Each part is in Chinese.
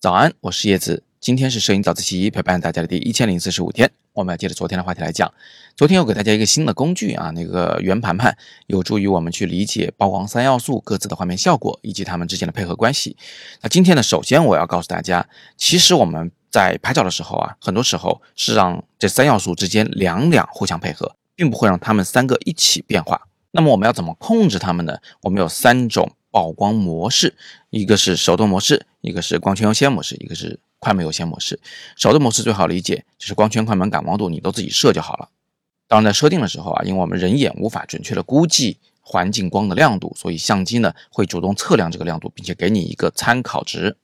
早安，我是叶子。今天是摄影早自习陪伴大家的第一千零四十五天。我们要接着昨天的话题来讲。昨天我给大家一个新的工具啊，那个圆盘盘，有助于我们去理解曝光三要素各自的画面效果以及它们之间的配合关系。那今天呢，首先我要告诉大家，其实我们在拍照的时候啊，很多时候是让这三要素之间两两互相配合，并不会让它们三个一起变化。那么我们要怎么控制它们呢？我们有三种。曝光模式，一个是手动模式，一个是光圈优先模式，一个是快门优先模式。手动模式最好理解，就是光圈、快门、感光度你都自己设就好了。当然，在设定的时候啊，因为我们人眼无法准确的估计环境光的亮度，所以相机呢会主动测量这个亮度，并且给你一个参考值。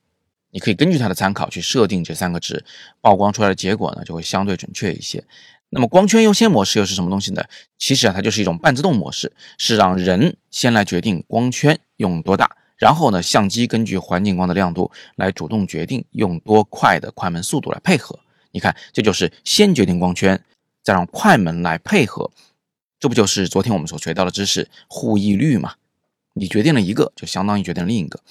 你可以根据它的参考去设定这三个值，曝光出来的结果呢就会相对准确一些。那么光圈优先模式又是什么东西呢？其实啊，它就是一种半自动模式，是让人先来决定光圈用多大，然后呢，相机根据环境光的亮度来主动决定用多快的快门速度来配合。你看，这就是先决定光圈，再让快门来配合，这不就是昨天我们所学到的知识互异律吗？你决定了一个，就相当于决定另一个。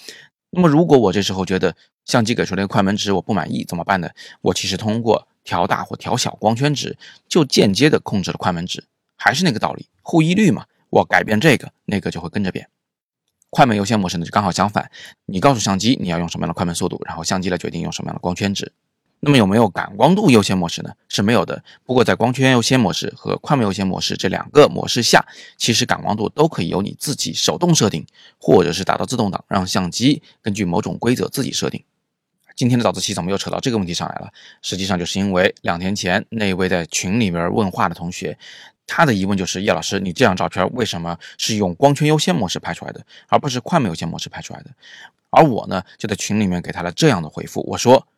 那么如果我这时候觉得相机给出来的快门值我不满意，怎么办呢？我其实通过。调大或调小光圈值，就间接的控制了快门值，还是那个道理，互异律嘛。我改变这个，那个就会跟着变。快门优先模式呢，就刚好相反，你告诉相机你要用什么样的快门速度，然后相机来决定用什么样的光圈值。那么有没有感光度优先模式呢？是没有的。不过在光圈优先模式和快门优先模式这两个模式下，其实感光度都可以由你自己手动设定，或者是打到自动挡，让相机根据某种规则自己设定。今天的早自习怎么又扯到这个问题上来了？实际上就是因为两天前那位在群里面问话的同学，他的疑问就是叶老师，你这张照片为什么是用光圈优先模式拍出来的，而不是快门优先模式拍出来的？而我呢，就在群里面给他了这样的回复，我说，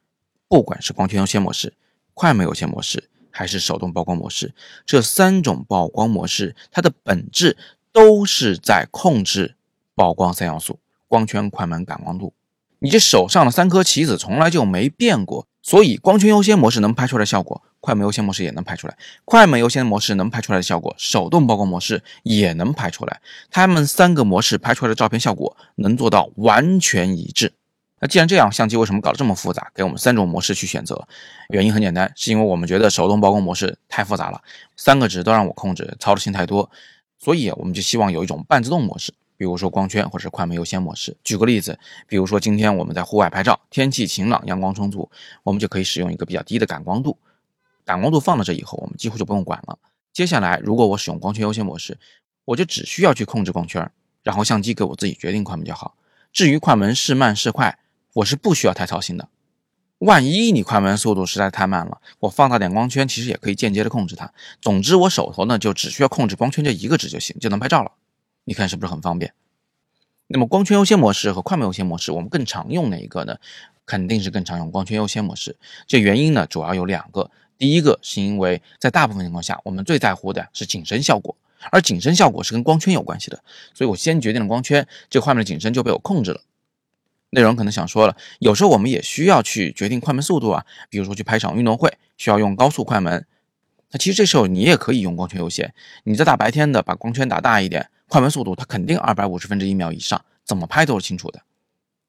不管是光圈优先模式、快门优先模式，还是手动曝光模式，这三种曝光模式，它的本质都是在控制曝光三要素：光圈、快门、感光度。你这手上的三颗棋子从来就没变过，所以光圈优先模式能拍出来效果，快门优先模式也能拍出来；快门优先模式能拍出来的效果，手动曝光模式也能拍出来。它们三个模式拍出来的照片效果能做到完全一致。那既然这样，相机为什么搞得这么复杂，给我们三种模式去选择？原因很简单，是因为我们觉得手动曝光模式太复杂了，三个值都让我控制，操作性太多，所以我们就希望有一种半自动模式。比如说光圈或者是快门优先模式。举个例子，比如说今天我们在户外拍照，天气晴朗，阳光充足，我们就可以使用一个比较低的感光度。感光度放到这以后，我们几乎就不用管了。接下来，如果我使用光圈优先模式，我就只需要去控制光圈，然后相机给我自己决定快门就好。至于快门是慢是快，我是不需要太操心的。万一你快门速度实在太慢了，我放大点光圈，其实也可以间接的控制它。总之，我手头呢就只需要控制光圈这一个值就行，就能拍照了。你看是不是很方便？那么光圈优先模式和快门优先模式，我们更常用哪一个呢？肯定是更常用光圈优先模式。这原因呢，主要有两个。第一个是因为在大部分情况下，我们最在乎的是景深效果，而景深效果是跟光圈有关系的。所以我先决定了光圈，这画面的景深就被我控制了。内容可能想说了，有时候我们也需要去决定快门速度啊，比如说去拍场运动会，需要用高速快门。那其实这时候你也可以用光圈优先，你在大白天的把光圈打大一点。快门速度它肯定二百五十分之一秒以上，怎么拍都是清楚的。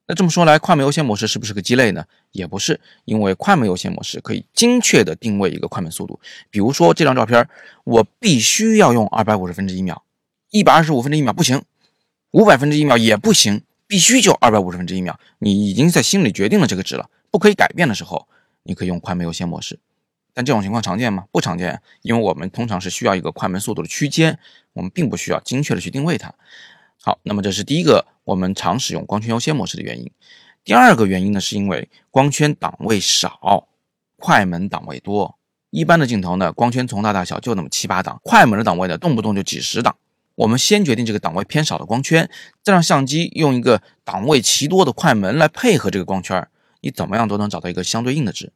那这么说来，快门优先模式是不是个鸡肋呢？也不是，因为快门优先模式可以精确的定位一个快门速度。比如说这张照片，我必须要用二百五十分之一秒，一百二十五分之一秒不行，五百分之一秒也不行，必须就二百五十分之一秒。你已经在心里决定了这个值了，不可以改变的时候，你可以用快门优先模式。但这种情况常见吗？不常见，因为我们通常是需要一个快门速度的区间，我们并不需要精确的去定位它。好，那么这是第一个我们常使用光圈优先模式的原因。第二个原因呢，是因为光圈档位少，快门档位多。一般的镜头呢，光圈从大大小就那么七八档，快门的档位呢，动不动就几十档。我们先决定这个档位偏少的光圈，再让相机用一个档位奇多的快门来配合这个光圈，你怎么样都能找到一个相对应的值。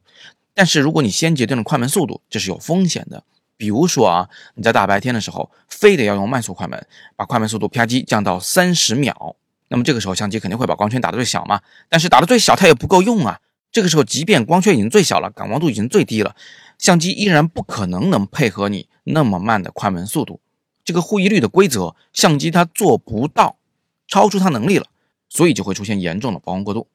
但是如果你先决定了快门速度，这是有风险的。比如说啊，你在大白天的时候，非得要用慢速快门，把快门速度啪叽降到三十秒，那么这个时候相机肯定会把光圈打得最小嘛。但是打得最小它也不够用啊。这个时候，即便光圈已经最小了，感光度已经最低了，相机依然不可能能配合你那么慢的快门速度。这个互异律的规则，相机它做不到超出它能力了，所以就会出现严重的曝光过度。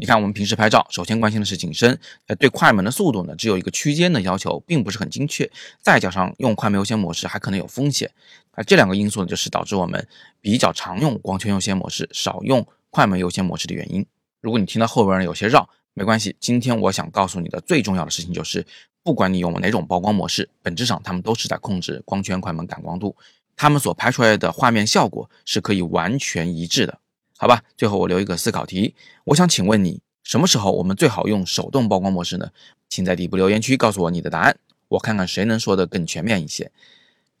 你看，我们平时拍照，首先关心的是景深，呃，对快门的速度呢，只有一个区间的要求，并不是很精确。再加上用快门优先模式还可能有风险，啊，这两个因素呢，就是导致我们比较常用光圈优先模式，少用快门优先模式的原因。如果你听到后边有些绕，没关系，今天我想告诉你的最重要的事情就是，不管你用哪种曝光模式，本质上它们都是在控制光圈、快门、感光度，它们所拍出来的画面效果是可以完全一致的。好吧，最后我留一个思考题，我想请问你，什么时候我们最好用手动曝光模式呢？请在底部留言区告诉我你的答案，我看看谁能说的更全面一些。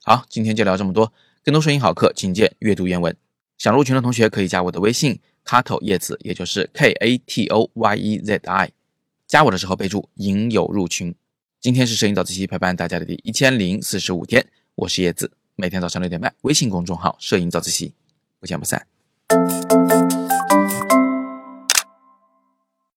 好，今天就聊这么多，更多摄影好课，请见阅读原文。想入群的同学可以加我的微信 Kato 叶子，也就是 K A T O Y E Z I，加我的时候备注“影友入群”。今天是摄影早自习陪伴大家的第一千零四十五天，我是叶子，每天早上六点半，微信公众号“摄影早自习”，不见不散。